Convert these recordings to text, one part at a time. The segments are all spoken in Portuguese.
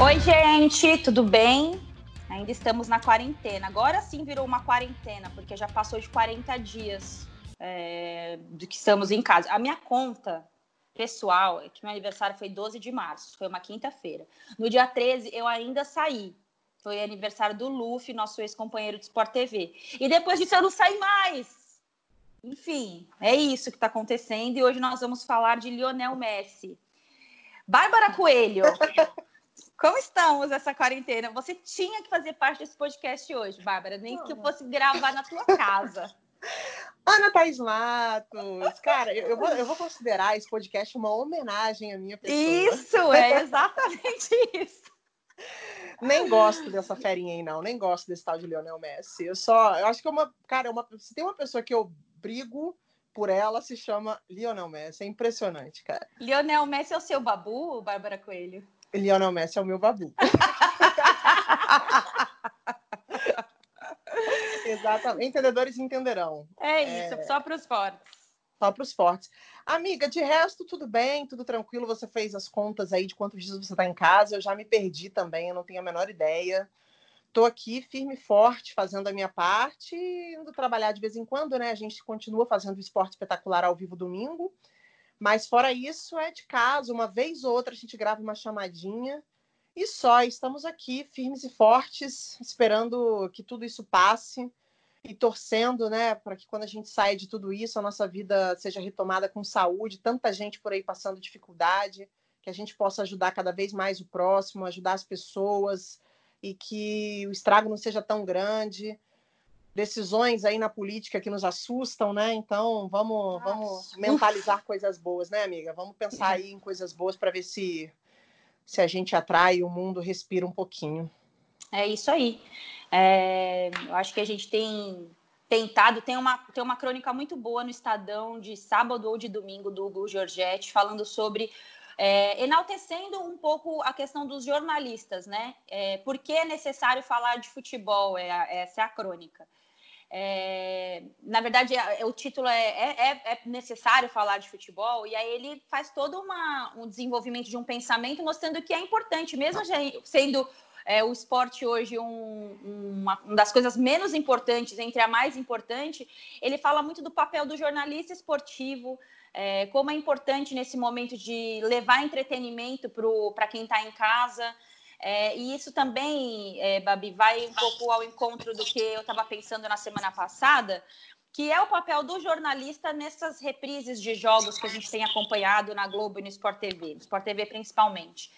Oi, gente, tudo bem? Ainda estamos na quarentena. Agora sim virou uma quarentena, porque já passou de 40 dias é, que estamos em casa. A minha conta pessoal é que meu aniversário foi 12 de março, foi uma quinta-feira. No dia 13, eu ainda saí. Foi aniversário do Luffy, nosso ex-companheiro de Sport TV. E depois disso eu não saí mais. Enfim, é isso que está acontecendo. E hoje nós vamos falar de Lionel Messi. Bárbara Coelho, como estamos essa quarentena? Você tinha que fazer parte desse podcast hoje, Bárbara, nem que eu fosse gravar na tua casa. Ana Thaís Matos, cara, eu vou, eu vou considerar esse podcast uma homenagem à minha pessoa. Isso, é exatamente isso. Nem gosto dessa ferinha aí, não. Nem gosto desse tal de Lionel Messi. Eu só. Eu acho que é uma. Cara, é uma, se tem uma pessoa que eu brigo por ela, se chama Lionel Messi. É impressionante, cara. Lionel Messi é o seu babu, Bárbara Coelho? Lionel Messi é o meu babu. Exatamente. Entendedores entenderão. É isso, é... só para os fortes. Só para os fortes. Amiga, de resto, tudo bem, tudo tranquilo. Você fez as contas aí de quantos dias você está em casa. Eu já me perdi também, eu não tenho a menor ideia. Estou aqui firme e forte, fazendo a minha parte, indo trabalhar de vez em quando, né? A gente continua fazendo o esporte espetacular ao vivo domingo. Mas fora isso, é de casa. Uma vez ou outra a gente grava uma chamadinha. E só, estamos aqui firmes e fortes, esperando que tudo isso passe e torcendo, né, para que quando a gente saia de tudo isso, a nossa vida seja retomada com saúde, tanta gente por aí passando dificuldade, que a gente possa ajudar cada vez mais o próximo, ajudar as pessoas e que o estrago não seja tão grande. Decisões aí na política que nos assustam, né? Então, vamos, vamos mentalizar coisas boas, né, amiga? Vamos pensar aí em coisas boas para ver se se a gente atrai o mundo respira um pouquinho. É isso aí. É, eu acho que a gente tem tentado, tem uma, tem uma crônica muito boa no Estadão de sábado ou de domingo do Hugo Giorgetti, falando sobre é, enaltecendo um pouco a questão dos jornalistas, né? É, por que é necessário falar de futebol? É, essa é a crônica. É, na verdade, é, o título é, é, é, necessário falar de futebol, e aí ele faz todo uma, um desenvolvimento de um pensamento mostrando que é importante, mesmo sendo é, o esporte hoje um, uma, uma, das coisas menos importantes, entre a mais importante, ele fala muito do papel do jornalista esportivo, é, como é importante nesse momento de levar entretenimento para quem está em casa. É, e isso também, é, Babi, vai um pouco ao encontro do que eu estava pensando na semana passada, que é o papel do jornalista nessas reprises de jogos que a gente tem acompanhado na Globo e no Sport TV, no Sport TV principalmente.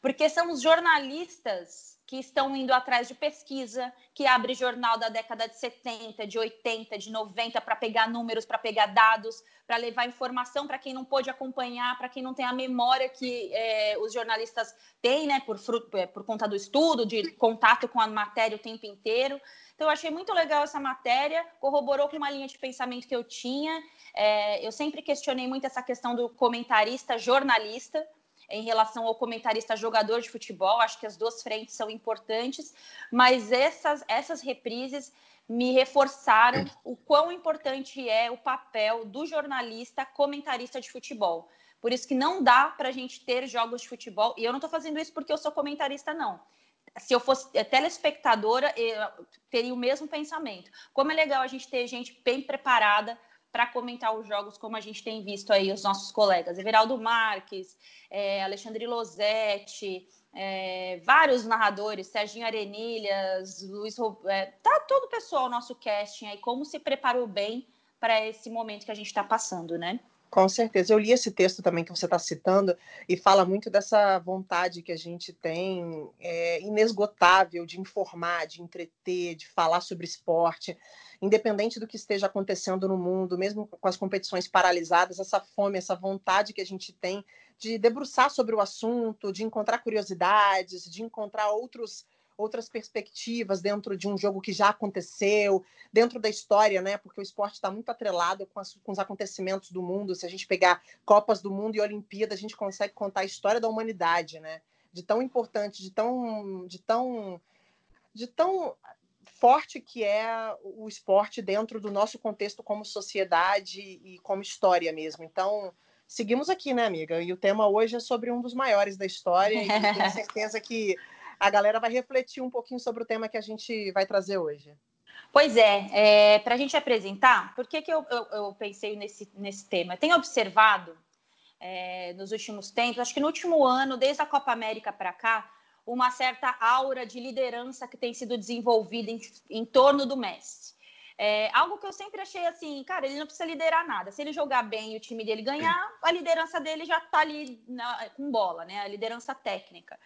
Porque são os jornalistas que estão indo atrás de pesquisa, que abre jornal da década de 70, de 80, de 90 para pegar números, para pegar dados, para levar informação para quem não pôde acompanhar, para quem não tem a memória que é, os jornalistas têm, né, por, é, por conta do estudo, de contato com a matéria o tempo inteiro. Então, eu achei muito legal essa matéria, corroborou com uma linha de pensamento que eu tinha. É, eu sempre questionei muito essa questão do comentarista jornalista, em relação ao comentarista jogador de futebol. Acho que as duas frentes são importantes, mas essas, essas reprises me reforçaram o quão importante é o papel do jornalista comentarista de futebol. Por isso que não dá para a gente ter jogos de futebol. E eu não estou fazendo isso porque eu sou comentarista, não. Se eu fosse telespectadora, eu teria o mesmo pensamento. Como é legal a gente ter gente bem preparada para comentar os jogos, como a gente tem visto aí os nossos colegas, Everaldo Marques, é, Alexandre Losetti, é, vários narradores, Serginho Arenilhas, Luiz é, tá todo o pessoal nosso casting aí, como se preparou bem para esse momento que a gente está passando, né? Com certeza. Eu li esse texto também que você está citando e fala muito dessa vontade que a gente tem é, inesgotável de informar, de entreter, de falar sobre esporte independente do que esteja acontecendo no mundo, mesmo com as competições paralisadas, essa fome, essa vontade que a gente tem de debruçar sobre o assunto, de encontrar curiosidades, de encontrar outros outras perspectivas dentro de um jogo que já aconteceu, dentro da história, né? Porque o esporte está muito atrelado com, as, com, os acontecimentos do mundo. Se a gente pegar Copas do Mundo e Olimpíadas, a gente consegue contar a história da humanidade, né? De tão importante, de tão, de tão, de tão forte que é o esporte dentro do nosso contexto como sociedade e como história mesmo. Então, seguimos aqui, né, amiga? E o tema hoje é sobre um dos maiores da história e tenho certeza que a galera vai refletir um pouquinho sobre o tema que a gente vai trazer hoje. Pois é, é para a gente apresentar, por que, que eu, eu, eu, pensei nesse, nesse tema? Eu tenho observado é, nos últimos tempos, acho que no último ano, desde a Copa América para cá, uma certa aura de liderança que tem sido desenvolvida em, em torno do Messi. É, algo que eu sempre achei assim, cara, ele não precisa liderar nada. Se ele jogar bem e o time dele ganhar, a liderança dele já está ali na, com bola, né? A liderança técnica.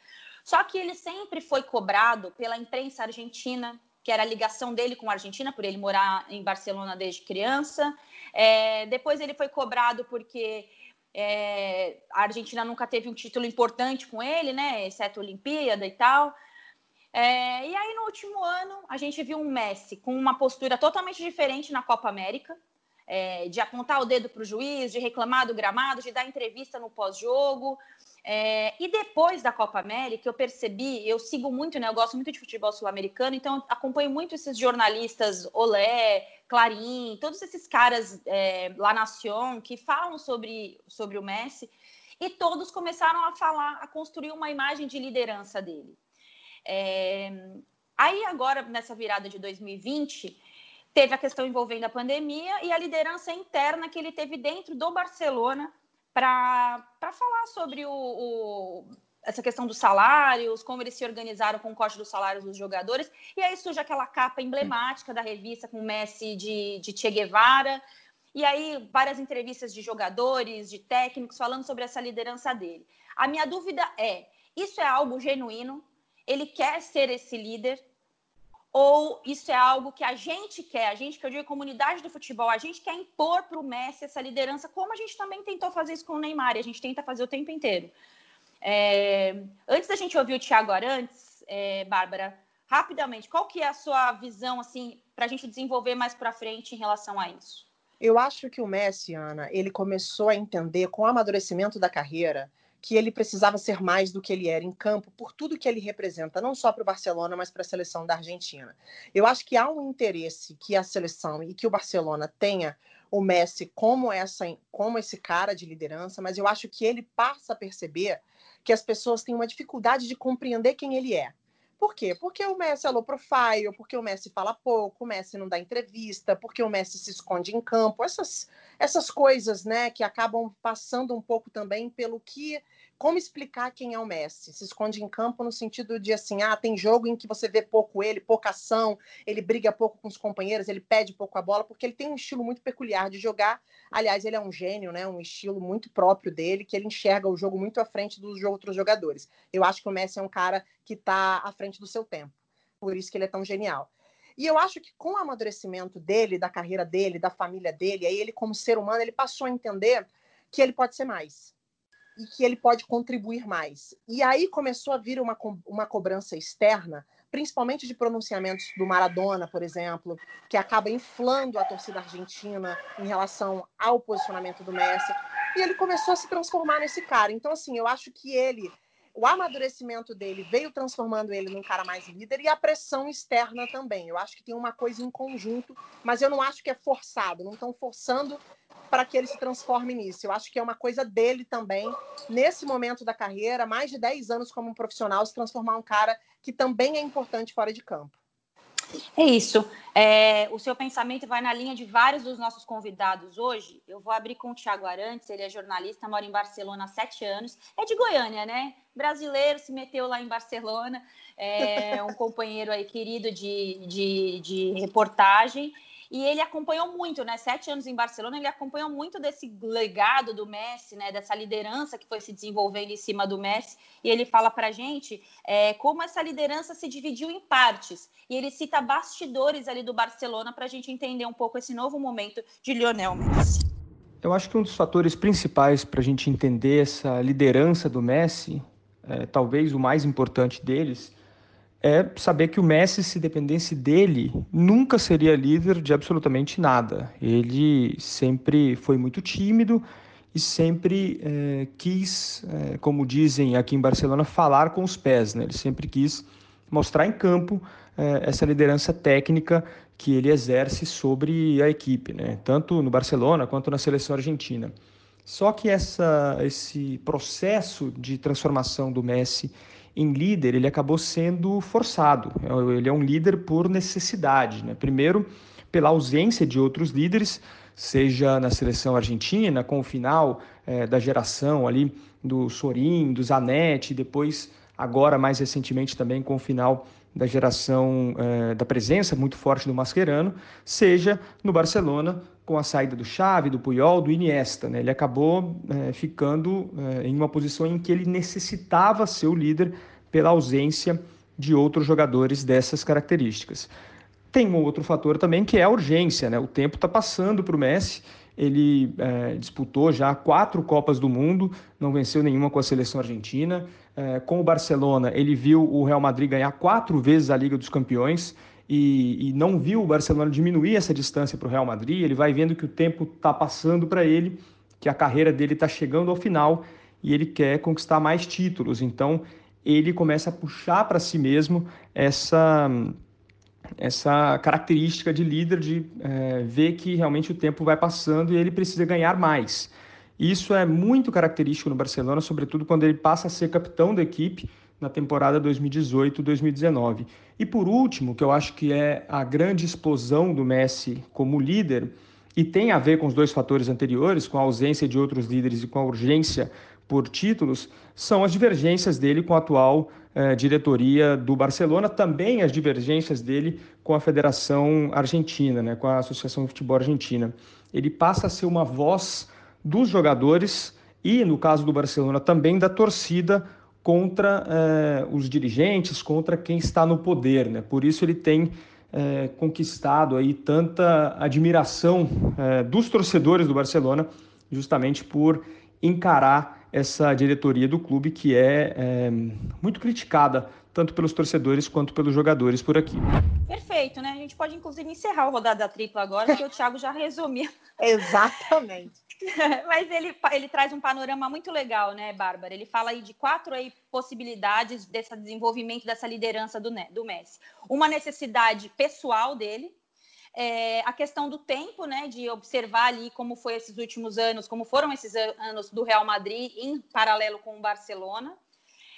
Só que ele sempre foi cobrado pela imprensa argentina, que era a ligação dele com a Argentina, por ele morar em Barcelona desde criança. É, depois ele foi cobrado porque é, a Argentina nunca teve um título importante com ele, né? Exceto a Olimpíada e tal. É, e aí, no último ano, a gente viu um Messi com uma postura totalmente diferente na Copa América, é, de apontar o dedo para o juiz, de reclamar do gramado, de dar entrevista no pós-jogo. É, e depois da Copa América, eu percebi, eu sigo muito, né? Eu gosto muito de futebol sul-americano, então acompanho muito esses jornalistas Olé, Clarim, todos esses caras é, lá na Sion que falam sobre, sobre o Messi, e todos começaram a falar, a construir uma imagem de liderança dele. É, aí agora, nessa virada de 2020, teve a questão envolvendo a pandemia e a liderança interna que ele teve dentro do Barcelona para falar sobre o, o, essa questão dos salários, como eles se organizaram com o corte dos salários dos jogadores. E aí surge aquela capa emblemática da revista com o Messi de, de Che Guevara. E aí, várias entrevistas de jogadores, de técnicos, falando sobre essa liderança dele. A minha dúvida é: isso é algo genuíno? ele quer ser esse líder ou isso é algo que a gente quer, a gente que eu digo comunidade do futebol, a gente quer impor para o Messi essa liderança, como a gente também tentou fazer isso com o Neymar, e a gente tenta fazer o tempo inteiro. É, antes da gente ouvir o Thiago Arantes, é, Bárbara, rapidamente, qual que é a sua visão assim para a gente desenvolver mais para frente em relação a isso? Eu acho que o Messi, Ana, ele começou a entender com o amadurecimento da carreira que ele precisava ser mais do que ele era em campo, por tudo que ele representa, não só para o Barcelona, mas para a seleção da Argentina. Eu acho que há um interesse que a seleção e que o Barcelona tenha o Messi como essa como esse cara de liderança, mas eu acho que ele passa a perceber que as pessoas têm uma dificuldade de compreender quem ele é. Por quê? Porque o Messi é low profile, porque o Messi fala pouco, o Messi não dá entrevista, porque o Messi se esconde em campo. Essas, essas coisas, né, que acabam passando um pouco também pelo que como explicar quem é o Messi? Se esconde em campo no sentido de assim, ah, tem jogo em que você vê pouco ele, pouca ação, ele briga pouco com os companheiros, ele pede pouco a bola, porque ele tem um estilo muito peculiar de jogar. Aliás, ele é um gênio, né? Um estilo muito próprio dele, que ele enxerga o jogo muito à frente dos outros jogadores. Eu acho que o Messi é um cara que está à frente do seu tempo. Por isso que ele é tão genial. E eu acho que com o amadurecimento dele, da carreira dele, da família dele, aí ele como ser humano, ele passou a entender que ele pode ser mais e que ele pode contribuir mais. E aí começou a vir uma, uma cobrança externa, principalmente de pronunciamentos do Maradona, por exemplo, que acaba inflando a torcida argentina em relação ao posicionamento do Messi. E ele começou a se transformar nesse cara. Então, assim, eu acho que ele o amadurecimento dele veio transformando ele num cara mais líder e a pressão externa também. Eu acho que tem uma coisa em conjunto, mas eu não acho que é forçado, não estão forçando para que ele se transforme nisso. Eu acho que é uma coisa dele também, nesse momento da carreira, mais de 10 anos como profissional, se transformar um cara que também é importante fora de campo. É isso. É, o seu pensamento vai na linha de vários dos nossos convidados hoje. Eu vou abrir com o Thiago Arantes, ele é jornalista, mora em Barcelona há sete anos. É de Goiânia, né? Brasileiro, se meteu lá em Barcelona. É um companheiro aí querido de, de, de reportagem. E ele acompanhou muito, né? Sete anos em Barcelona, ele acompanhou muito desse legado do Messi, né? Dessa liderança que foi se desenvolvendo em cima do Messi. E ele fala para gente é, como essa liderança se dividiu em partes. E ele cita bastidores ali do Barcelona para a gente entender um pouco esse novo momento de Lionel Messi. Eu acho que um dos fatores principais para a gente entender essa liderança do Messi, é, talvez o mais importante deles, é saber que o Messi, se dependesse dele, nunca seria líder de absolutamente nada. Ele sempre foi muito tímido e sempre é, quis, é, como dizem aqui em Barcelona, falar com os pés. Né? Ele sempre quis mostrar em campo é, essa liderança técnica que ele exerce sobre a equipe, né? tanto no Barcelona quanto na seleção argentina. Só que essa, esse processo de transformação do Messi em líder, ele acabou sendo forçado. Ele é um líder por necessidade. Né? Primeiro, pela ausência de outros líderes, seja na seleção argentina, com o final é, da geração ali do Sorin, do Zanetti, depois, agora mais recentemente também com o final da geração é, da presença muito forte do Mascherano, seja no Barcelona com a saída do Xavi, do Puyol, do Iniesta. Né? Ele acabou é, ficando é, em uma posição em que ele necessitava ser o líder pela ausência de outros jogadores dessas características. Tem um outro fator também que é a urgência. Né? O tempo está passando para o Messi. Ele é, disputou já quatro Copas do Mundo, não venceu nenhuma com a seleção argentina. É, com o Barcelona, ele viu o Real Madrid ganhar quatro vezes a Liga dos Campeões e, e não viu o Barcelona diminuir essa distância para o Real Madrid, ele vai vendo que o tempo está passando para ele, que a carreira dele está chegando ao final e ele quer conquistar mais títulos. Então ele começa a puxar para si mesmo essa essa característica de líder de é, ver que realmente o tempo vai passando e ele precisa ganhar mais. Isso é muito característico no Barcelona, sobretudo quando ele passa a ser capitão da equipe na temporada 2018-2019. E por último, que eu acho que é a grande explosão do Messi como líder, e tem a ver com os dois fatores anteriores, com a ausência de outros líderes e com a urgência por títulos, são as divergências dele com a atual eh, diretoria do Barcelona, também as divergências dele com a Federação Argentina, né, com a Associação de Futebol Argentina. Ele passa a ser uma voz dos jogadores e, no caso do Barcelona, também da torcida contra eh, os dirigentes, contra quem está no poder. Né? Por isso ele tem eh, conquistado aí tanta admiração eh, dos torcedores do Barcelona, justamente por encarar essa diretoria do clube que é, é muito criticada tanto pelos torcedores quanto pelos jogadores por aqui. Perfeito, né? A gente pode inclusive encerrar o rodada tripla agora, porque o Thiago já resumiu. Exatamente. Mas ele, ele traz um panorama muito legal, né, Bárbara? Ele fala aí de quatro aí possibilidades desse desenvolvimento dessa liderança do, do Messi. Uma necessidade pessoal dele, é, a questão do tempo, né, de observar ali como foi esses últimos anos, como foram esses anos do Real Madrid em paralelo com o Barcelona.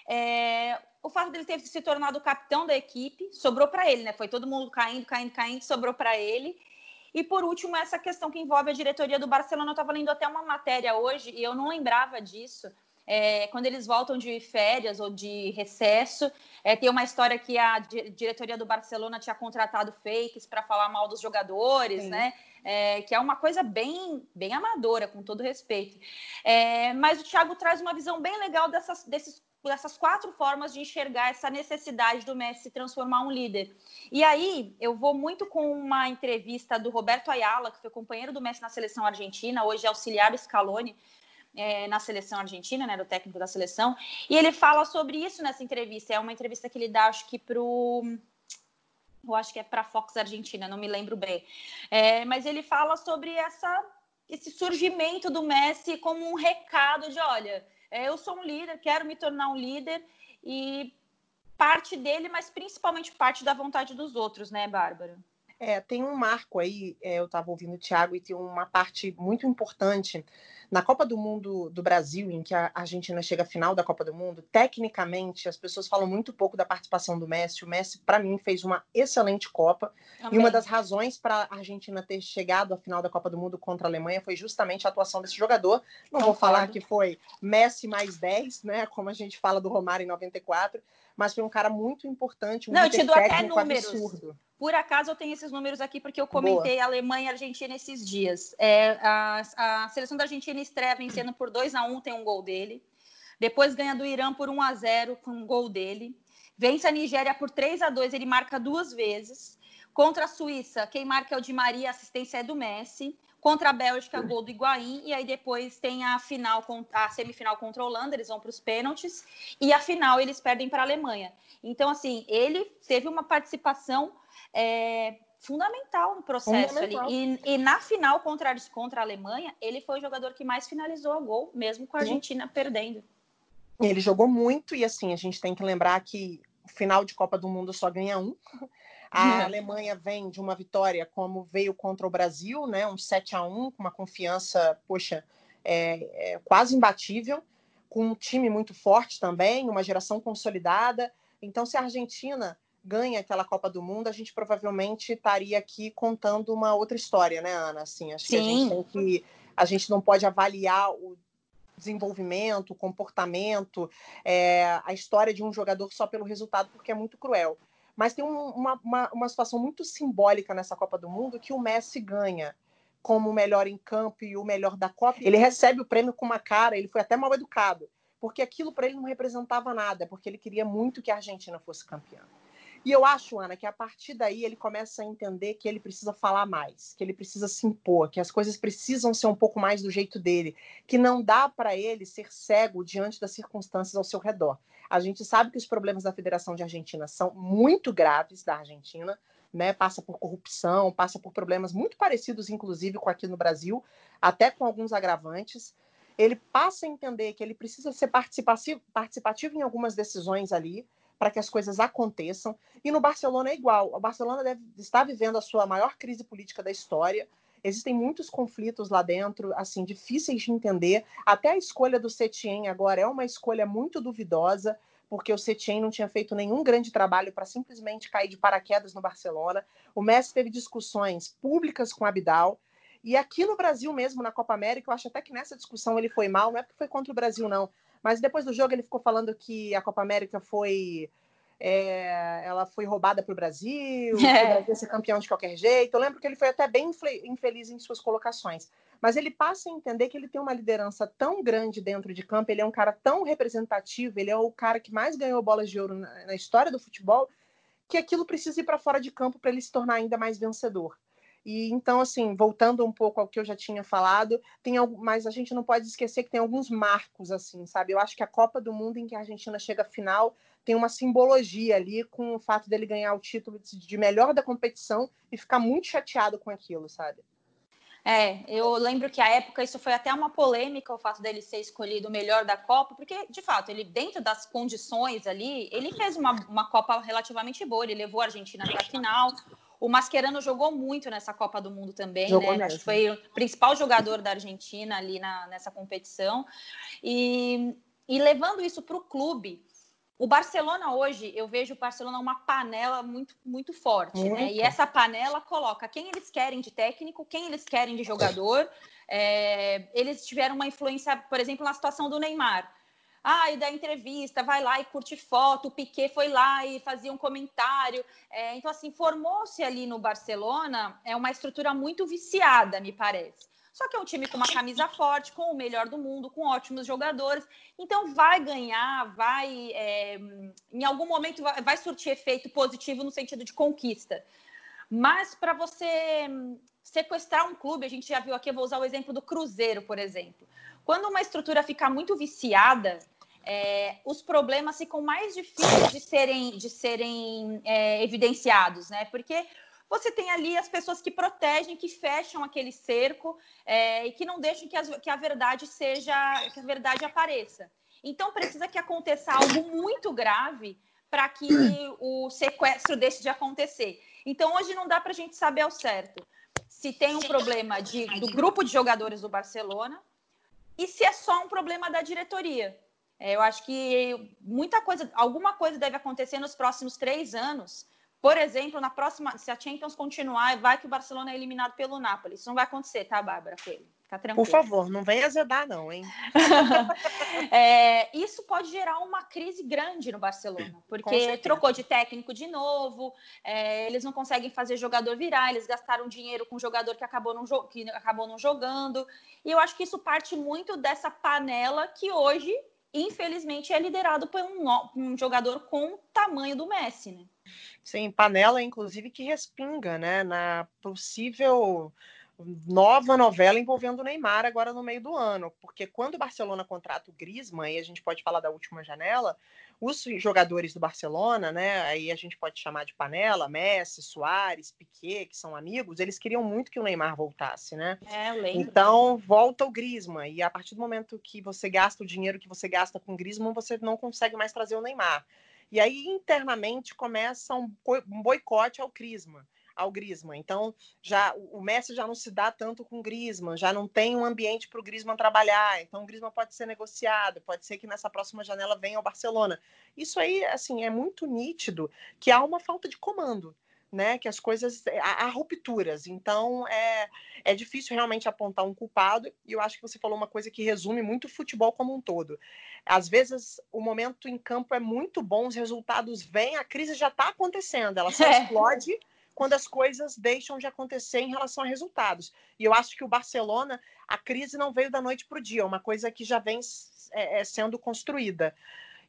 É, o fato dele ter se tornado capitão da equipe sobrou para ele, né? Foi todo mundo caindo, caindo, caindo, sobrou para ele. E por último, essa questão que envolve a diretoria do Barcelona. Eu estava lendo até uma matéria hoje e eu não lembrava disso. É, quando eles voltam de férias ou de recesso, é, tem uma história que a diretoria do Barcelona tinha contratado fakes para falar mal dos jogadores, Sim. né? É, que é uma coisa bem, bem amadora, com todo respeito. É, mas o Thiago traz uma visão bem legal dessas, desses essas quatro formas de enxergar essa necessidade do Messi se transformar um líder. E aí, eu vou muito com uma entrevista do Roberto Ayala, que foi companheiro do Messi na seleção argentina, hoje é auxiliar do Scaloni é, na seleção argentina, né, do técnico da seleção, e ele fala sobre isso nessa entrevista. É uma entrevista que ele dá, acho que pro eu acho que é para Fox Argentina, não me lembro bem. É, mas ele fala sobre essa, esse surgimento do Messi como um recado de, olha, é, eu sou um líder, quero me tornar um líder e parte dele, mas principalmente parte da vontade dos outros, né, Bárbara? É, tem um marco aí, é, eu estava ouvindo o Thiago, e tem uma parte muito importante na Copa do Mundo do Brasil, em que a Argentina chega à final da Copa do Mundo, tecnicamente as pessoas falam muito pouco da participação do Messi. O Messi, para mim, fez uma excelente Copa. Amém. E uma das razões para a Argentina ter chegado à final da Copa do Mundo contra a Alemanha foi justamente a atuação desse jogador. Não Concordo. vou falar que foi Messi mais 10, né? Como a gente fala do Romário em 94, mas foi um cara muito importante. Um Não, eu te dou até números. Absurdo. Por acaso eu tenho esses números aqui porque eu comentei Boa. Alemanha e Argentina esses dias. É, a, a, seleção da Argentina estreia vencendo por 2 a 1 tem um gol dele. Depois ganha do Irã por 1 a 0 com um gol dele. Vence a Nigéria por 3 a 2 ele marca duas vezes. Contra a Suíça, quem marca é o Di Maria, a assistência é do Messi. Contra a Bélgica, gol do Higuaín. E aí depois tem a final, a semifinal contra a Holanda, eles vão para os pênaltis. E a final eles perdem para a Alemanha. Então, assim, ele teve uma participação é, fundamental no processo fundamental. ali. E, e, na final contra, contra a Alemanha, ele foi o jogador que mais finalizou a gol, mesmo com a Argentina Sim. perdendo. Ele jogou muito, e assim, a gente tem que lembrar que o final de Copa do Mundo só ganha um. A uhum. Alemanha vem de uma vitória como veio contra o Brasil, né? Um 7 a 1 com uma confiança, poxa, é, é quase imbatível, com um time muito forte também, uma geração consolidada. Então, se a Argentina ganha aquela Copa do Mundo, a gente provavelmente estaria aqui contando uma outra história, né, Ana? Assim, acho Sim. que a gente tem que a gente não pode avaliar o desenvolvimento, o comportamento, é, a história de um jogador só pelo resultado, porque é muito cruel. Mas tem um, uma, uma, uma situação muito simbólica nessa Copa do Mundo que o Messi ganha como o melhor em campo e o melhor da Copa. Ele recebe o prêmio com uma cara, ele foi até mal educado, porque aquilo para ele não representava nada, porque ele queria muito que a Argentina fosse campeã. E eu acho, Ana, que a partir daí ele começa a entender que ele precisa falar mais, que ele precisa se impor, que as coisas precisam ser um pouco mais do jeito dele, que não dá para ele ser cego diante das circunstâncias ao seu redor. A gente sabe que os problemas da Federação de Argentina são muito graves da Argentina, né? Passa por corrupção, passa por problemas muito parecidos, inclusive, com aqui no Brasil, até com alguns agravantes. Ele passa a entender que ele precisa ser participativo, participativo em algumas decisões ali, para que as coisas aconteçam. E no Barcelona é igual. O Barcelona deve estar vivendo a sua maior crise política da história. Existem muitos conflitos lá dentro, assim, difíceis de entender. Até a escolha do Setien agora é uma escolha muito duvidosa, porque o Setien não tinha feito nenhum grande trabalho para simplesmente cair de paraquedas no Barcelona. O Messi teve discussões públicas com Abidal. E aqui no Brasil mesmo, na Copa América, eu acho até que nessa discussão ele foi mal, não é porque foi contra o Brasil, não, mas depois do jogo ele ficou falando que a Copa América foi é, ela foi roubada para o Brasil, é. o Brasil ia ser campeão de qualquer jeito. Eu lembro que ele foi até bem infeliz em suas colocações. Mas ele passa a entender que ele tem uma liderança tão grande dentro de campo, ele é um cara tão representativo, ele é o cara que mais ganhou bolas de ouro na, na história do futebol, que aquilo precisa ir para fora de campo para ele se tornar ainda mais vencedor. E então, assim, voltando um pouco ao que eu já tinha falado, tem mas a gente não pode esquecer que tem alguns marcos, assim, sabe? Eu acho que a Copa do Mundo em que a Argentina chega à final tem uma simbologia ali com o fato dele ganhar o título de melhor da competição e ficar muito chateado com aquilo, sabe? É, eu lembro que a época isso foi até uma polêmica o fato dele ser escolhido o melhor da Copa, porque de fato ele dentro das condições ali ele fez uma, uma Copa relativamente boa, ele levou a Argentina para a final. O Mascherano jogou muito nessa Copa do Mundo também, jogou né? Acho que foi o principal jogador da Argentina ali na, nessa competição. E, e levando isso para o clube, o Barcelona hoje, eu vejo o Barcelona uma panela muito, muito forte, muito. né? E essa panela coloca quem eles querem de técnico, quem eles querem de jogador. É, eles tiveram uma influência, por exemplo, na situação do Neymar. Ah, e da entrevista, vai lá e curte foto, o Piquet foi lá e fazia um comentário. É, então, assim, formou-se ali no Barcelona é uma estrutura muito viciada, me parece. Só que é um time com uma camisa forte, com o melhor do mundo, com ótimos jogadores. Então vai ganhar, vai. É, em algum momento vai, vai surtir efeito positivo no sentido de conquista. Mas para você sequestrar um clube, a gente já viu aqui, eu vou usar o exemplo do Cruzeiro, por exemplo. Quando uma estrutura fica muito viciada, é, os problemas ficam mais difíceis de serem, de serem é, evidenciados, né? Porque você tem ali as pessoas que protegem, que fecham aquele cerco é, e que não deixam que, as, que a verdade seja, que a verdade apareça. Então precisa que aconteça algo muito grave para que o sequestro deixe de acontecer. Então hoje não dá para a gente saber ao certo se tem um problema de, do grupo de jogadores do Barcelona e se é só um problema da diretoria. É, eu acho que muita coisa, alguma coisa deve acontecer nos próximos três anos. Por exemplo, na próxima, se a Champions continuar, vai que o Barcelona é eliminado pelo Napoli. Isso não vai acontecer, tá, Bárbara? Coelho? Tá tranquilo. Por favor, não venha azedar, não, hein? é, isso pode gerar uma crise grande no Barcelona, porque trocou de técnico de novo, é, eles não conseguem fazer jogador virar, eles gastaram dinheiro com jogador que acabou, não, que acabou não jogando. E eu acho que isso parte muito dessa panela que hoje infelizmente, é liderado por um, um, jogador com o tamanho do Messi, né? Sim, panela, inclusive, que respinga, né, na possível nova novela envolvendo o Neymar agora no meio do ano, porque quando o Barcelona contrata o Griezmann, e a gente pode falar da última janela, os jogadores do Barcelona, né, aí a gente pode chamar de panela, Messi, Soares, Piquet, que são amigos, eles queriam muito que o Neymar voltasse, né? É, eu lembro. Então, volta o Griezmann, e a partir do momento que você gasta o dinheiro que você gasta com o Griezmann, você não consegue mais trazer o Neymar. E aí, internamente, começa um boicote ao Griezmann ao Griezmann. Então, já o Messi já não se dá tanto com o Griezmann, já não tem um ambiente para o Griezmann trabalhar. Então, o Griezmann pode ser negociado, pode ser que nessa próxima janela venha ao Barcelona. Isso aí, assim, é muito nítido que há uma falta de comando né, que as coisas eh, há, há, rupturas. Então é, é difícil realmente apontar um culpado. E eu acho que você falou uma coisa que resume muito o futebol como um todo. Às vezes o momento em campo é muito bom, os resultados vêm, a crise já está acontecendo, ela só é. Quando as coisas deixam de acontecer em relação a resultados. E eu acho que o Barcelona, a crise não veio da noite para o dia, é uma coisa que já vem é, sendo construída.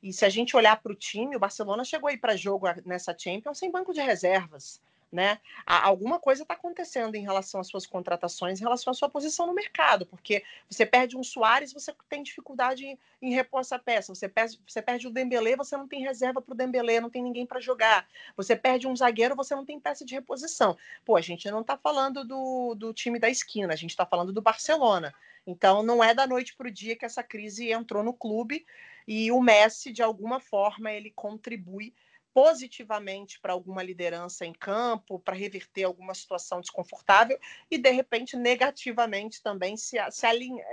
E se a gente olhar para o time, o Barcelona chegou aí para jogo nessa Champions sem banco de reservas. Né? Alguma coisa está acontecendo em relação às suas contratações, em relação à sua posição no mercado, porque você perde um Soares, você tem dificuldade em, em repor essa peça. Você perde, você perde o Dembélé, você não tem reserva para o Dembélé, não tem ninguém para jogar. Você perde um zagueiro, você não tem peça de reposição. Pô, a gente não está falando do, do time da esquina, a gente está falando do Barcelona. Então, não é da noite para o dia que essa crise entrou no clube e o Messi, de alguma forma, ele contribui positivamente para alguma liderança em campo, para reverter alguma situação desconfortável e, de repente, negativamente também se, se, alinha,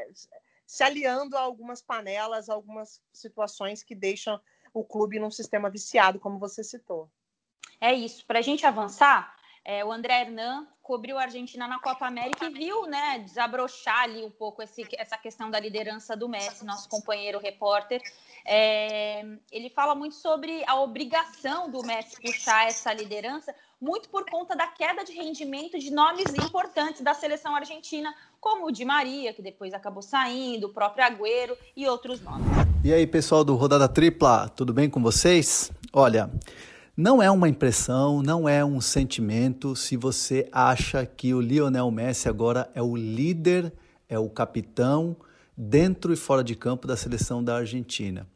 se aliando a algumas panelas, a algumas situações que deixam o clube num sistema viciado, como você citou. É isso. Para a gente avançar, é, o André Hernan cobriu a Argentina na Copa América e viu, né, desabrochar ali um pouco esse, essa questão da liderança do Messi, nosso companheiro repórter. É, ele fala muito sobre a obrigação do Messi puxar essa liderança, muito por conta da queda de rendimento de nomes importantes da seleção argentina, como o Di Maria, que depois acabou saindo, o próprio Agüero e outros nomes. E aí, pessoal do Rodada Tripla, tudo bem com vocês? Olha, não é uma impressão, não é um sentimento. Se você acha que o Lionel Messi agora é o líder, é o capitão dentro e fora de campo da seleção da Argentina.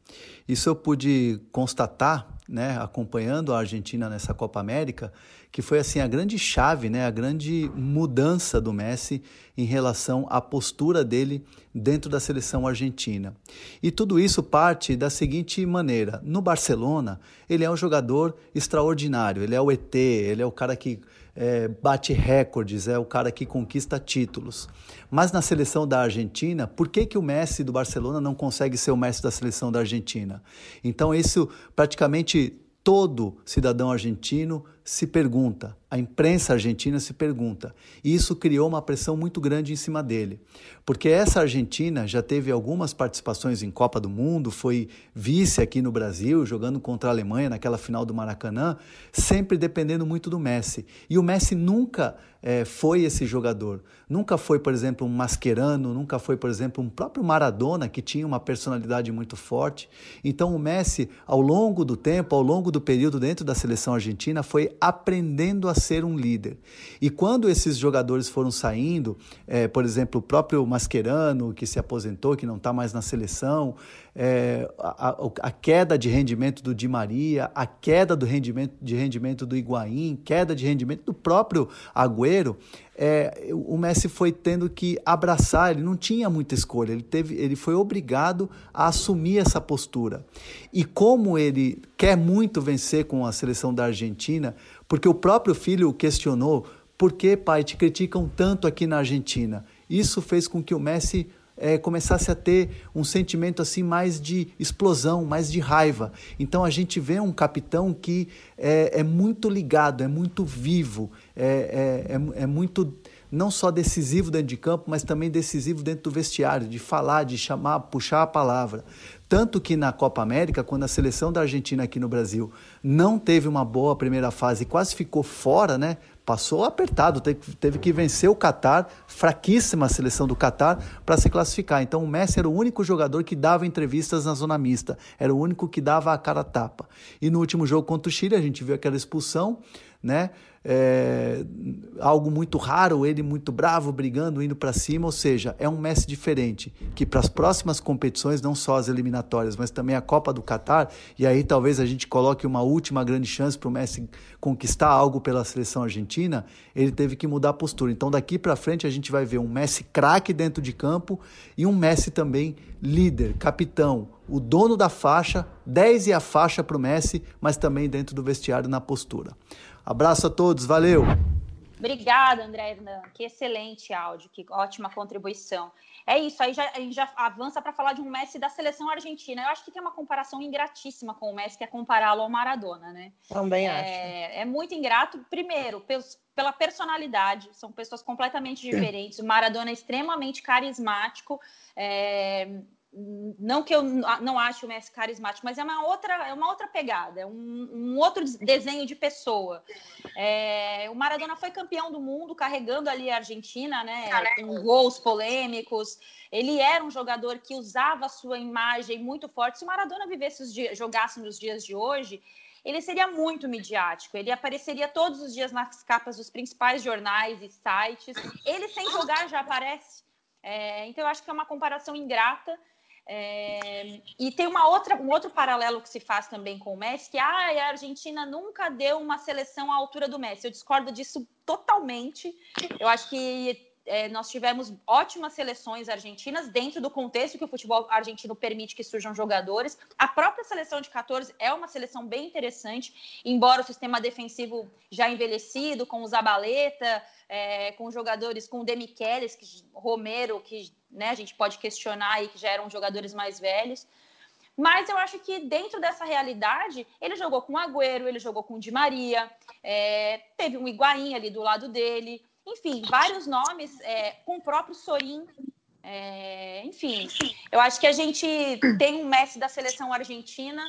Isso eu pude constatar, né, acompanhando a Argentina nessa Copa América, que foi assim a grande chave, né, a grande mudança do Messi em relação à postura dele dentro da seleção argentina. E tudo isso parte da seguinte maneira: no Barcelona, ele é um jogador extraordinário, ele é o ET, ele é o cara que é, bate recordes, é o cara que conquista títulos. Mas na seleção da Argentina, por que, que o Messi do Barcelona não consegue ser o Messi da seleção da Argentina? Então, isso praticamente todo cidadão argentino se pergunta, a imprensa argentina se pergunta. E isso criou uma pressão muito grande em cima dele. Porque essa Argentina já teve algumas participações em Copa do Mundo, foi vice aqui no Brasil, jogando contra a Alemanha naquela final do Maracanã, sempre dependendo muito do Messi. E o Messi nunca é, foi esse jogador. Nunca foi, por exemplo, um Mascherano, nunca foi, por exemplo, um próprio Maradona, que tinha uma personalidade muito forte. Então o Messi, ao longo do tempo, ao longo do período dentro da seleção argentina, foi aprendendo a ser um líder. E quando esses jogadores foram saindo, é, por exemplo, o próprio Mascherano, que se aposentou, que não está mais na seleção, é, a, a, queda de rendimento do Di Maria, a queda do rendimento, de rendimento do Higuaín, queda de rendimento do próprio Agüero, é, o Messi foi tendo que abraçar, ele não tinha muita escolha, ele, teve, ele foi obrigado a assumir essa postura. E como ele quer muito vencer com a seleção da Argentina, porque o próprio filho questionou, por que, pai, te criticam tanto aqui na Argentina? Isso fez com que o Messi é, começasse a ter um sentimento assim mais de explosão, mais de raiva. Então a gente vê um capitão que é, é muito ligado, é muito vivo, é, é, é, é muito não só decisivo dentro de campo, mas também decisivo dentro do vestiário, de falar, de chamar, puxar a palavra. Tanto que na Copa América, quando a seleção da Argentina aqui no Brasil não teve uma boa primeira fase e quase ficou fora, né? Passou apertado, teve, que vencer o Catar, fraquíssima a seleção do Catar, para se classificar. Então o Messi era o único jogador que dava entrevistas na zona mista, era o único que dava a cara tapa. E no último jogo contra o Chile, a gente viu aquela expulsão, né? É, algo muito raro, ele muito bravo, brigando, indo para cima, ou seja, é um Messi diferente, que para as próximas competições, não só as eliminatórias, mas também a Copa do Catar, e aí talvez a gente coloque uma última grande chance para o Messi conquistar algo pela seleção argentina, ele teve que mudar a postura. Então daqui para frente a gente vai ver um Messi craque dentro de campo e um Messi também líder, capitão, o dono da faixa, 10 e a faixa para o Messi, mas também dentro do vestiário na postura. Abraço a todos, valeu! Obrigada, André Hernan. Que excelente áudio, que ótima contribuição. É isso, aí já, a gente já avança para falar de um Messi da seleção argentina. Eu acho que tem uma comparação ingratíssima com o Messi, que é compará-lo ao Maradona, né? Também é, acho. É muito ingrato, primeiro, pelos, pela personalidade, são pessoas completamente diferentes. O Maradona é extremamente carismático, é, não que eu não ache o Messi carismático, mas é uma outra, é uma outra pegada, é um, um outro desenho de pessoa. É, o Maradona foi campeão do mundo, carregando ali a Argentina, né, com gols polêmicos. Ele era um jogador que usava a sua imagem muito forte. Se o Maradona vivesse os dias, jogasse nos dias de hoje, ele seria muito midiático. Ele apareceria todos os dias nas capas dos principais jornais e sites. Ele sem jogar já aparece. É, então eu acho que é uma comparação ingrata. É, e tem uma outra, um outro paralelo que se faz também com o Messi, que ah, a Argentina nunca deu uma seleção à altura do Messi. Eu discordo disso totalmente. Eu acho que é, nós tivemos ótimas seleções argentinas dentro do contexto que o futebol argentino permite que surjam jogadores. A própria seleção de 14 é uma seleção bem interessante, embora o sistema defensivo já envelhecido, com o Zabaleta, é, com jogadores, com o Demichelis, que, Romero, que né, a gente pode questionar e que já eram jogadores mais velhos. Mas eu acho que dentro dessa realidade, ele jogou com o Agüero, ele jogou com o Di Maria, é, teve um Higuaín ali do lado dele, enfim, vários nomes, é, com o próprio Sorin. É, enfim, eu acho que a gente tem um Messi da seleção argentina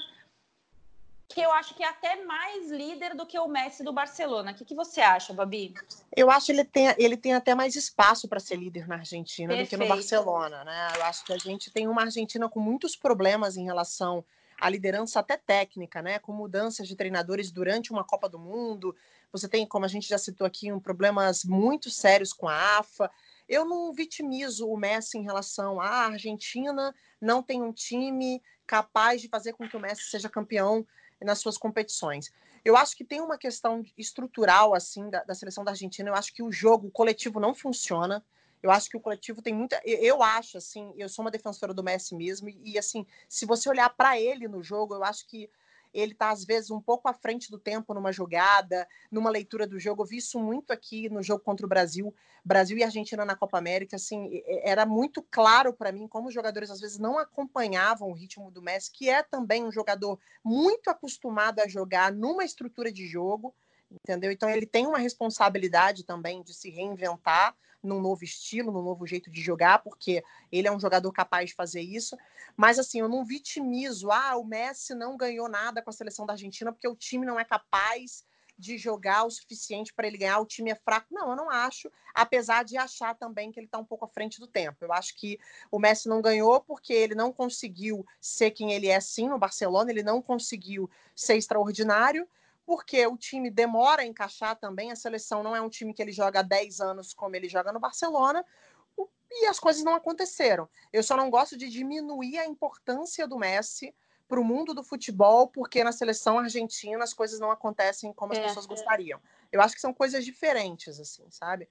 que eu acho que é até mais líder do que o Messi do Barcelona. O que, que você acha, Babi? Eu acho que ele tem, ele tem até mais espaço para ser líder na Argentina Perfeito. do que no Barcelona, né? Eu acho que a gente tem uma Argentina com muitos problemas em relação à liderança até técnica, né? Com mudanças de treinadores durante uma Copa do Mundo. Você tem, como a gente já citou aqui, um problemas muito sérios com a AFA. Eu não vitimizo o Messi em relação à Argentina, não tem um time capaz de fazer com que o Messi seja campeão nas suas competições. Eu acho que tem uma questão estrutural assim da, da, seleção da Argentina. Eu acho que o jogo o coletivo não funciona. Eu acho que o coletivo tem muita. Eu, acho assim. Eu sou uma defensora do Messi mesmo e assim, se você olhar para ele no jogo, eu acho que ele está às vezes um pouco à frente do tempo numa jogada, numa leitura do jogo. Eu vi isso muito aqui no jogo contra o Brasil, Brasil e Argentina na Copa América. Assim, era muito claro para mim como os jogadores às vezes não acompanhavam o ritmo do Messi, que é também um jogador muito acostumado a jogar numa estrutura de jogo entendeu? Então ele tem uma responsabilidade também de se reinventar num novo estilo, num novo jeito de jogar, porque ele é um jogador capaz de fazer isso. Mas assim, eu não vitimizo, ah, o Messi não ganhou nada com a seleção da Argentina porque o time não é capaz de jogar o suficiente para ele ganhar, o time é fraco. Não, eu não acho, apesar de achar também que ele está um pouco à frente do tempo. Eu acho que o Messi não ganhou porque ele não conseguiu ser quem ele é sim no Barcelona, ele não conseguiu ser extraordinário porque o time demora a encaixar também. A seleção não é um time que ele joga há 10 anos como ele joga no Barcelona, e as coisas não aconteceram. Eu só não gosto de diminuir a importância do Messi para o mundo do futebol, porque na seleção argentina as coisas não acontecem como as é, pessoas gostariam. Eu acho que são coisas diferentes, assim, sabe?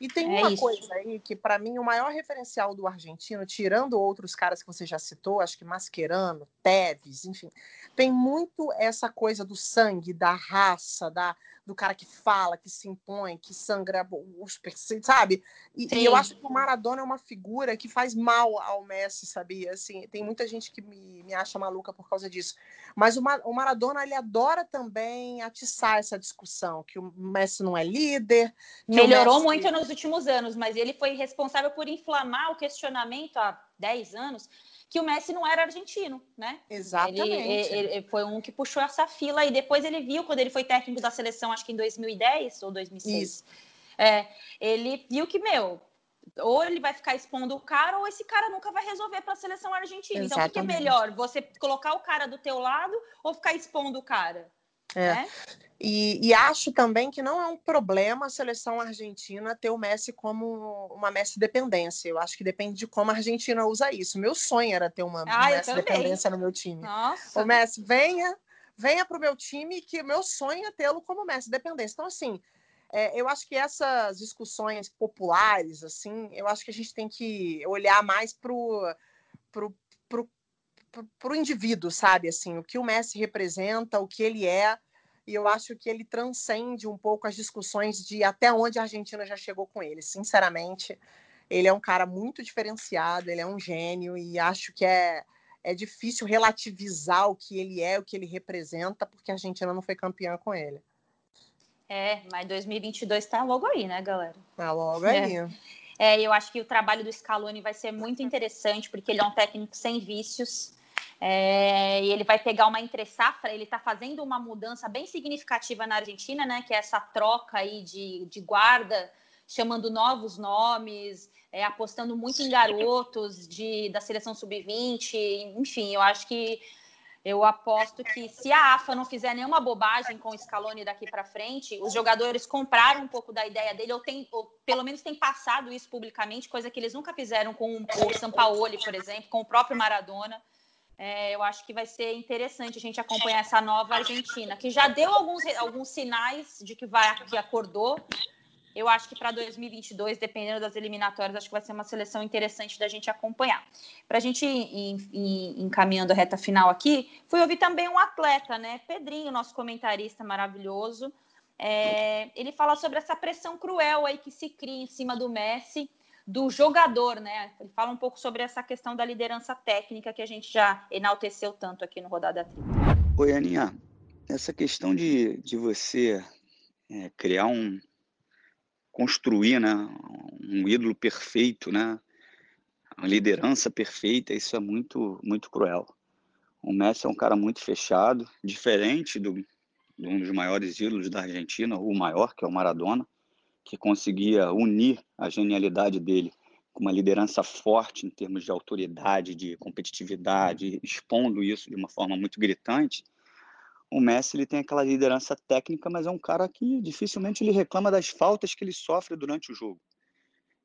E tem é uma isso. coisa aí que, para mim, o maior referencial do argentino, tirando outros caras que você já citou, acho que Mascherano, Teves, enfim, tem muito essa coisa do sangue, da raça, da, do cara que fala, que se impõe, que sangra os sabe? E, e, eu acho que o Maradona é uma figura que faz mal ao Messi, sabia? Assim, tem muita gente que me, me acha maluca por causa disso. Mas o, o Maradona, ele adora também atiçar essa discussão, que o Messi não é líder. Melhorou Messi... muito nos últimos anos, mas ele foi responsável por inflamar o questionamento há 10 anos que o Messi não era argentino, né? Exatamente. Ele, ele, foi um que puxou essa fila e depois ele viu, quando ele foi técnico da seleção, acho que em 2010 ou 2006, Isso. É, ele viu que, meu, ou ele vai ficar expondo o cara ou esse cara nunca vai resolver para a seleção argentina. Exatamente. Então, o que é melhor? Você colocar o cara do teu lado ou ficar expondo o cara? É. Né? E, e, acho também que não é um problema a seleção argentina ter o Messi como uma Messi dependência. Eu acho que depende de como a Argentina usa isso. Meu sonho era ter uma ah, Messi dependência no meu time. Nossa. O Messi, venha, venha para o meu time, que o meu sonho é tê-lo como Messi dependência. Então, assim, é, eu acho que essas discussões populares, assim, eu acho que a gente tem que olhar mais para o pro, pro, pro, pro indivíduo, sabe? Assim, o que o Messi representa, o que ele é e eu acho que ele transcende um pouco as discussões de até onde a Argentina já chegou com ele. Sinceramente, ele é um cara muito diferenciado, ele é um gênio e acho que é, é difícil relativizar o que ele é, o que ele representa, porque a Argentina não foi campeã com ele. É, mas 2022 está logo aí, né, galera? Tá logo aí. É. É, eu acho que o trabalho do Scaloni vai ser muito interessante, porque ele é um técnico sem vícios. É, e ele vai pegar uma entre safra, ele está fazendo uma mudança bem significativa na Argentina, né? Que é essa troca aí de, de guarda, chamando novos nomes, é, apostando muito em garotos de, da seleção sub-20, enfim, eu acho que eu aposto que se a AFA não fizer nenhuma bobagem com o Scaloni daqui para frente, os jogadores compraram um pouco da ideia dele, ou, tem, ou pelo menos têm passado isso publicamente, coisa que eles nunca fizeram com o Sampaoli, por exemplo, com o próprio Maradona. É, eu acho que vai ser interessante a gente acompanhar essa nova Argentina, que já deu alguns, alguns sinais de que vai que acordou. Eu acho que para 2022, dependendo das eliminatórias, acho que vai ser uma seleção interessante da gente acompanhar. Para a gente ir, encaminhando a reta final aqui, fui ouvir também um atleta, né? Pedrinho, nosso comentarista maravilhoso. É, ele fala sobre essa pressão cruel aí que se cria em cima do Messi do jogador, né? Ele fala um pouco sobre essa questão da liderança técnica que a gente já enalteceu tanto aqui no Rodada Tripla. Oi, Aninha. Essa questão de, de você é, criar um. Construir né, um ídolo perfeito, né? Uma liderança perfeita, isso é muito, muito cruel. O Messi é um cara muito fechado, diferente do, de um dos maiores ídolos da Argentina, o maior, que é o Maradona que conseguia unir a genialidade dele com uma liderança forte em termos de autoridade, de competitividade, expondo isso de uma forma muito gritante. O Messi ele tem aquela liderança técnica, mas é um cara que dificilmente ele reclama das faltas que ele sofre durante o jogo.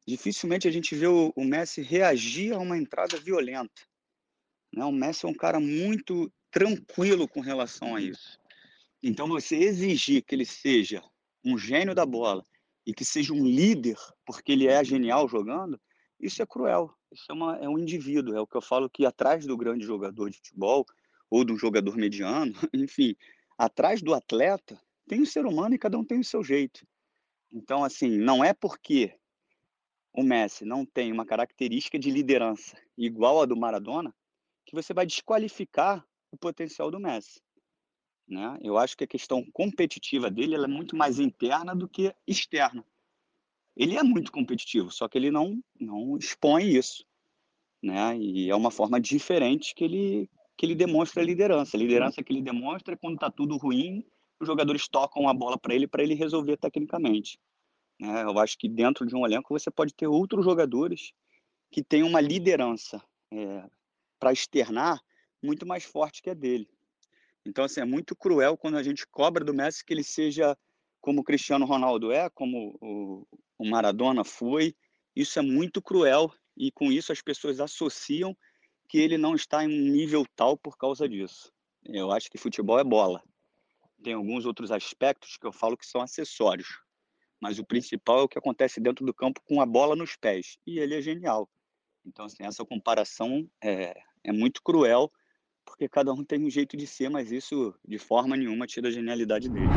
Dificilmente a gente vê o, o Messi reagir a uma entrada violenta. Né? O Messi é um cara muito tranquilo com relação a isso. Então você exigir que ele seja um gênio da bola e que seja um líder porque ele é genial jogando, isso é cruel. Isso é, uma, é um indivíduo, é o que eu falo que atrás do grande jogador de futebol ou do jogador mediano, enfim, atrás do atleta tem o um ser humano e cada um tem o seu jeito. Então, assim, não é porque o Messi não tem uma característica de liderança igual a do Maradona que você vai desqualificar o potencial do Messi. Né? Eu acho que a questão competitiva dele é muito mais interna do que externa. Ele é muito competitivo, só que ele não, não expõe isso. Né? E é uma forma diferente que ele, que ele demonstra a liderança. A liderança que ele demonstra é quando está tudo ruim, os jogadores tocam a bola para ele para ele resolver tecnicamente. Né? Eu acho que dentro de um elenco você pode ter outros jogadores que têm uma liderança é, para externar muito mais forte que a dele. Então, assim, é muito cruel quando a gente cobra do Messi que ele seja como o Cristiano Ronaldo é, como o, o Maradona foi. Isso é muito cruel e com isso as pessoas associam que ele não está em um nível tal por causa disso. Eu acho que futebol é bola. Tem alguns outros aspectos que eu falo que são acessórios, mas o principal é o que acontece dentro do campo com a bola nos pés. E ele é genial. Então, assim, essa comparação é, é muito cruel porque cada um tem um jeito de ser, mas isso de forma nenhuma tira a genialidade dele.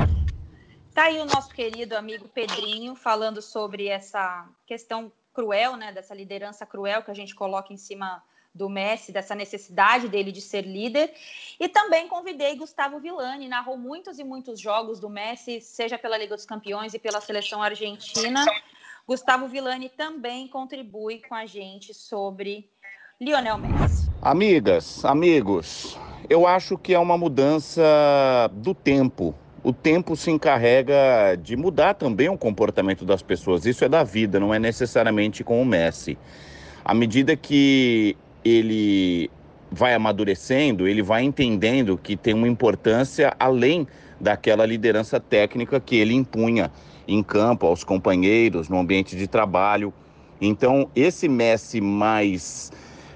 Tá aí o nosso querido amigo Pedrinho falando sobre essa questão cruel, né, dessa liderança cruel que a gente coloca em cima do Messi, dessa necessidade dele de ser líder. E também convidei Gustavo Villani, narrou muitos e muitos jogos do Messi, seja pela Liga dos Campeões e pela seleção argentina. Gustavo Villani também contribui com a gente sobre Lionel Messi. Amigas, amigos, eu acho que é uma mudança do tempo. O tempo se encarrega de mudar também o comportamento das pessoas. Isso é da vida, não é necessariamente com o Messi. À medida que ele vai amadurecendo, ele vai entendendo que tem uma importância além daquela liderança técnica que ele impunha em campo aos companheiros, no ambiente de trabalho. Então, esse Messi mais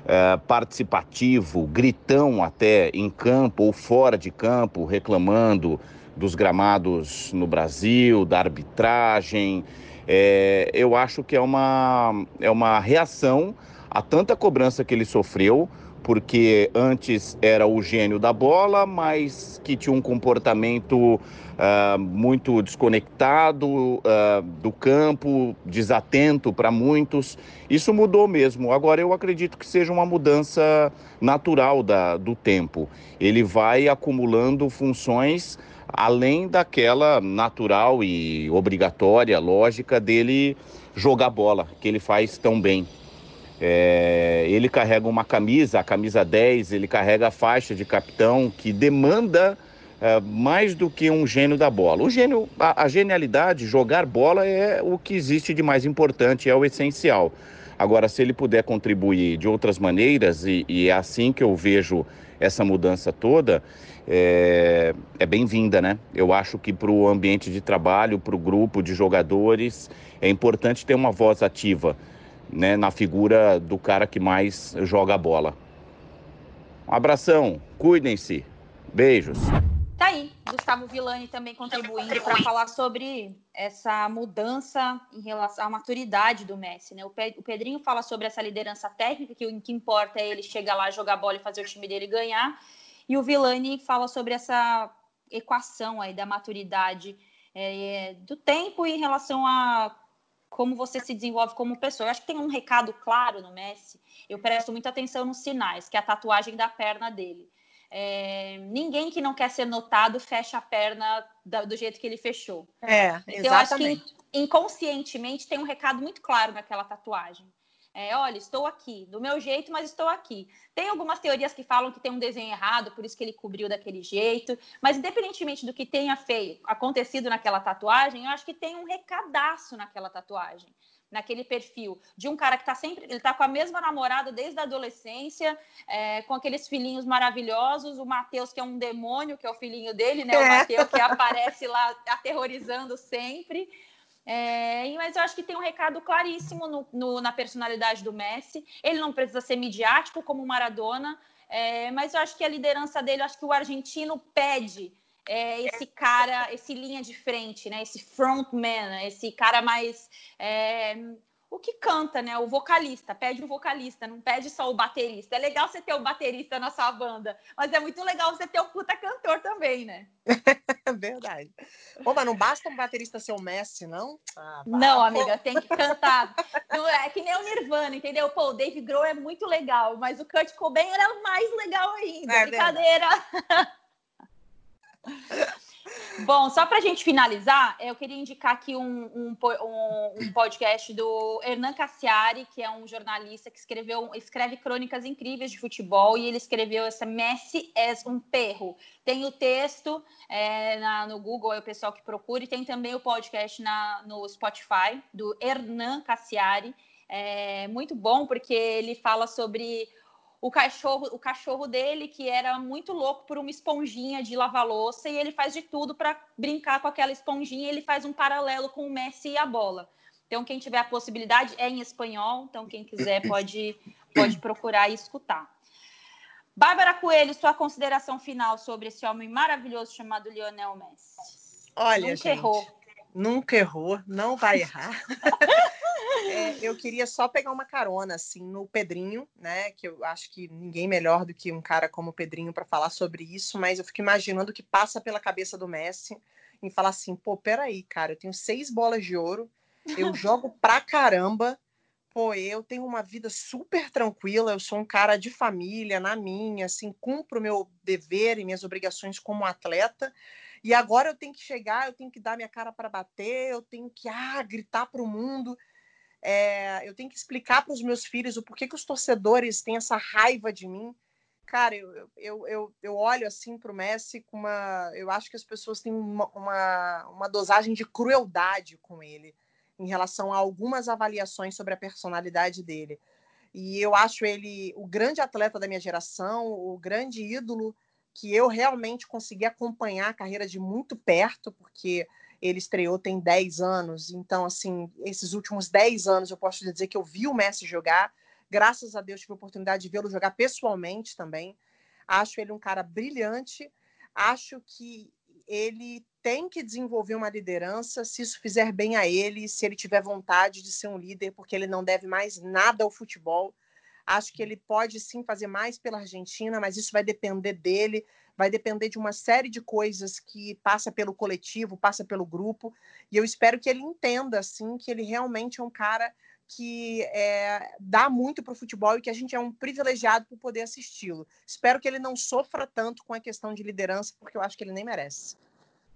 é, participativo, gritão até em campo ou fora de campo, reclamando dos gramados no Brasil, da arbitragem. É, eu acho que é uma, é uma reação a tanta cobrança que ele sofreu porque antes era o gênio da bola, mas que tinha um comportamento uh, muito desconectado uh, do campo, desatento para muitos. Isso mudou mesmo. Agora eu acredito que seja uma mudança natural da, do tempo. Ele vai acumulando funções além daquela natural e obrigatória, lógica dele jogar bola, que ele faz tão bem. É, ele carrega uma camisa, a camisa 10, ele carrega a faixa de capitão que demanda é, mais do que um gênio da bola. O gênio, a, a, genialidade, jogar bola é o que existe de mais importante, é o essencial. Agora, se ele puder contribuir de outras maneiras, e, e é assim que eu vejo essa mudança toda, é, é bem-vinda, né? Eu acho que para o ambiente de trabalho, para o grupo de jogadores, é importante ter uma voz ativa né, na figura do cara que mais joga a bola. Um abração, cuidem-se. Beijos. Tá aí, Gustavo Villani também contribuindo para falar sobre essa mudança em relação à maturidade do Messi, né? O Pedrinho fala sobre essa liderança técnica, que o que importa é ele chegar lá, jogar bola e fazer o time dele ganhar. E o Villani fala sobre essa equação aí da maturidade é, do tempo em relação a como você se desenvolve como pessoa. Eu acho que tem um recado claro no Messi. Eu presto muita atenção nos sinais, que é a tatuagem da perna dele. É, ninguém que não quer ser notado fecha a perna do jeito que ele fechou. É, então, exatamente. eu acho que inconscientemente tem um recado muito claro naquela tatuagem. É, olha, estou aqui, do meu jeito, mas estou aqui. Tem algumas teorias que falam que tem um desenho errado, por isso que ele cobriu daquele jeito. Mas independentemente do que tenha feio, acontecido naquela tatuagem, eu acho que tem um recadaço naquela tatuagem, naquele perfil de um cara que está sempre, ele está com a mesma namorada desde a adolescência, é, com aqueles filhinhos maravilhosos. O Matheus que é um demônio, que é o filhinho dele, né? O é. Matheus que aparece lá aterrorizando sempre. É, mas eu acho que tem um recado claríssimo no, no, na personalidade do Messi. Ele não precisa ser midiático como o Maradona, é, mas eu acho que a liderança dele, acho que o argentino pede é, esse cara, esse linha de frente, né? Esse frontman, esse cara mais é, o que canta, né? O vocalista, pede o vocalista, não pede só o baterista. É legal você ter o baterista na sua banda, mas é muito legal você ter o puta cantor também, né? Verdade. Pô, mas não basta um baterista ser o Messi, não? Ah, não, amiga, tem que cantar. Não é que nem o Nirvana, entendeu? Pô, o Dave Grohl é muito legal, mas o Kurt Cobain era mais legal ainda. É Brincadeira. Bom, só para a gente finalizar, eu queria indicar aqui um, um, um, podcast do Hernan Cassiari, que é um jornalista que escreveu, escreve crônicas incríveis de futebol, e ele escreveu essa Messi é um perro. Tem o texto é, na, no Google, é o pessoal que procura, e tem também o podcast na, no Spotify, do Hernan Cassiari. É muito bom, porque ele fala sobre o cachorro, o cachorro dele, que era muito louco por uma esponjinha de lavar louça, e ele faz de tudo para brincar com aquela esponjinha, ele faz um paralelo com o Messi e a bola. Então, quem tiver a possibilidade, é em espanhol, então quem quiser pode, pode procurar e escutar. Bárbara Coelho, sua consideração final sobre esse homem maravilhoso chamado Lionel Messi. Olha, Nunca gente, errou. Nunca errou, não vai errar. é, eu queria só pegar uma carona assim no Pedrinho, né? Que eu acho que ninguém melhor do que um cara como o Pedrinho para falar sobre isso, mas eu fico imaginando o que passa pela cabeça do Messi em falar assim, pô, peraí, cara, eu tenho seis bolas de ouro, eu jogo pra caramba, pô, eu tenho uma vida super tranquila, eu sou um cara de família, na minha, assim, cumpro meu dever e minhas obrigações como atleta. E agora eu tenho que chegar, eu tenho que dar minha cara para bater, eu tenho que ah, gritar para o mundo. É, eu tenho que explicar para os meus filhos o porquê que os torcedores têm essa raiva de mim. Cara, eu, eu, eu, eu olho assim para o Messi com uma. Eu acho que as pessoas têm uma, uma, uma dosagem de crueldade com ele em relação a algumas avaliações sobre a personalidade dele. E eu acho ele o grande atleta da minha geração, o grande ídolo que eu realmente consegui acompanhar a carreira de muito perto, porque ele estreou tem 10 anos, então, assim, esses últimos 10 anos eu posso dizer que eu vi o Messi jogar. Graças a Deus tive a oportunidade de vê-lo jogar pessoalmente também. Acho ele um cara brilhante. Acho que ele tem que desenvolver uma liderança se isso fizer bem a ele, se ele tiver vontade de ser um líder, porque ele não deve mais nada ao futebol. Acho que ele pode sim fazer mais pela Argentina, mas isso vai depender dele, vai depender de uma série de coisas que passa pelo coletivo, passa pelo grupo. E eu espero que ele entenda assim que ele realmente é um cara que é, dá muito para o futebol e que a gente é um privilegiado por poder assisti-lo. Espero que ele não sofra tanto com a questão de liderança, porque eu acho que ele nem merece.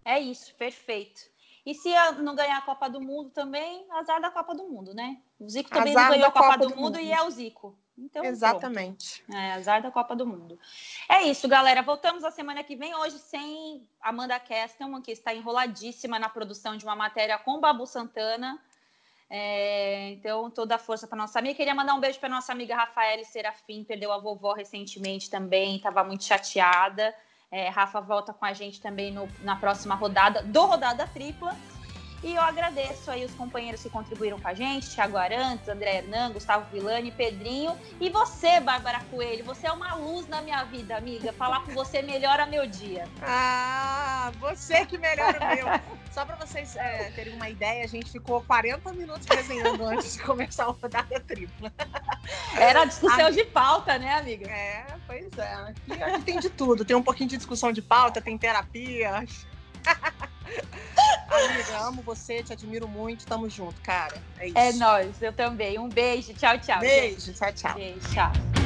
É isso, perfeito. E se não ganhar a Copa do Mundo também, azar da Copa do Mundo, né? O Zico também azar não ganhou a Copa, Copa do, do mundo, mundo, e é o Zico. Então, Exatamente. Pronto. É, azar da Copa do Mundo. É isso, galera. Voltamos a semana que vem, hoje sem Amanda Kestelman, que está enroladíssima na produção de uma matéria com Babu Santana. É, então, toda a força para nossa amiga. Queria mandar um beijo para nossa amiga Rafaela Serafim, perdeu a vovó recentemente também, estava muito chateada. É, Rafa volta com a gente também no, na próxima rodada do Rodada Tripla. E eu agradeço aí os companheiros que contribuíram com a gente, Thiago Arantes, André Hernan, Gustavo Villani, Pedrinho. E você, Bárbara Coelho, você é uma luz na minha vida, amiga. Falar com você melhora meu dia. Ah, você que melhora o meu. Só para vocês é, terem uma ideia, a gente ficou 40 minutos resenhando antes de começar a rodada tripla. Era discussão a... de pauta, né, amiga? É, pois é. Aqui, aqui tem de tudo. Tem um pouquinho de discussão de pauta, tem terapia. Amiga, amo você, te admiro muito, tamo junto, cara. É, é isso. É nóis, eu também. Um beijo, tchau, tchau. Beijo, gente. tchau, tchau. Beijo, tchau.